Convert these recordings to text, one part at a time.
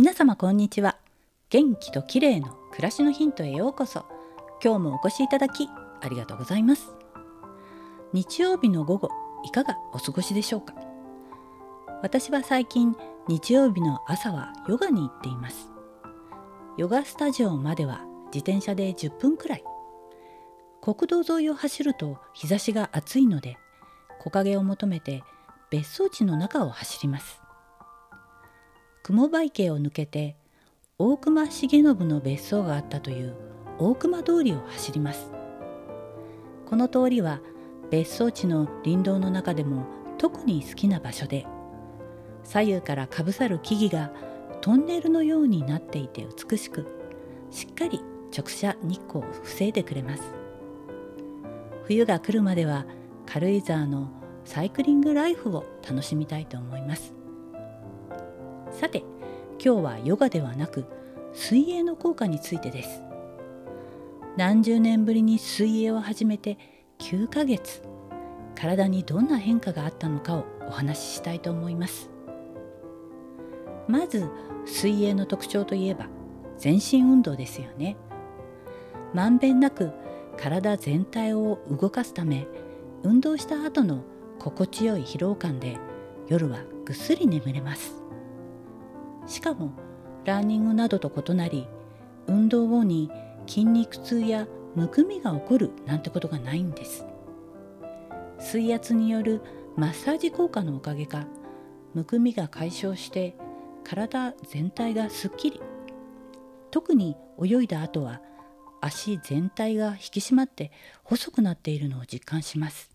皆様こんにちは。元気と綺麗の暮らしのヒントへようこそ。今日もお越しいただきありがとうございます。日曜日の午後いかがお過ごしでしょうか？私は最近日曜日の朝はヨガに行っています。ヨガスタジオまでは自転車で10分くらい。国道沿いを走ると日差しが暑いので木陰を求めて別荘地の中を走ります。雲場池を抜けて大隈重信の別荘があったという大隈通りを走ります。この通りは別荘地の林道の中でも特に好きな場所で左右からかぶさる木々がトンネルのようになっていて美しくしっかり直射日光を防いでくれます。冬が来るまでは軽井沢のサイクリングライフを楽しみたいと思います。さて今日はヨガではなく水泳の効果についてです。何十年ぶりに水泳を始めて9ヶ月体にどんな変化があったのかをお話ししたいと思います。まず水泳の特徴といえば全身運動ですよね。まんべんなく体全体を動かすため運動した後の心地よい疲労感で夜はぐっすり眠れます。しかもランニングなどと異なり運動後に筋肉痛やむくみが起こるなんてことがないんです。水圧によるマッサージ効果のおかげかむくみが解消して体全体がすっきり。特に泳いだ後は足全体が引き締まって細くなっているのを実感します。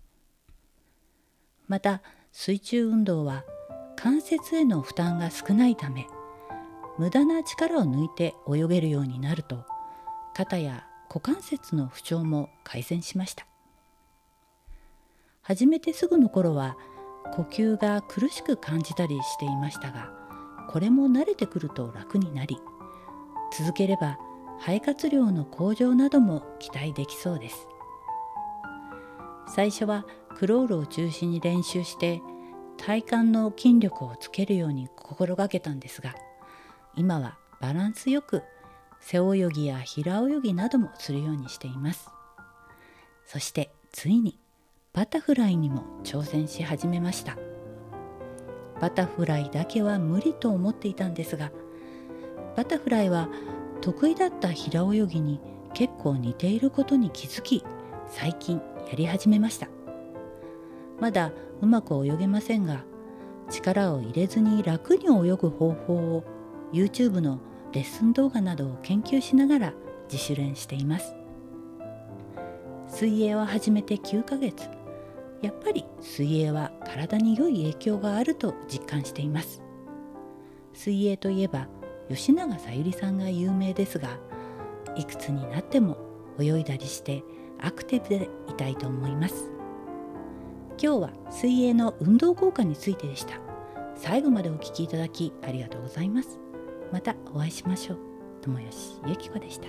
また水中運動は関節への負担が少ないため無駄な力を抜いて泳げるようになると肩や股関節の不調も改善しました。始めてすぐの頃は呼吸が苦しく感じたりしていましたがこれも慣れてくると楽になり続ければ肺活量の向上なども期待できそうです。最初はクロールを中心に練習して体幹の筋力をつけるように心がけたんですが今はバランスよく背泳ぎや平泳ぎなどもするようにしています。そしてついにバタフライにも挑戦し始めました。バタフライだけは無理と思っていたんですがバタフライは得意だった平泳ぎに結構似ていることに気づき最近やり始めました。まだうまく泳げませんが力を入れずに楽に泳ぐ方法を YouTube のレッスン動画などを研究しながら自主練しています。水泳を始めて9ヶ月。やっぱり水泳は体に良い影響があると実感しています。水泳といえば吉永小百合さんが有名ですがいくつになっても泳いだりしてアクティブでいたいと思います。今日は水泳の運動効果についてでした。最後までお聴きいただきありがとうございます。またお会いしましょう。友吉ゆき子でした。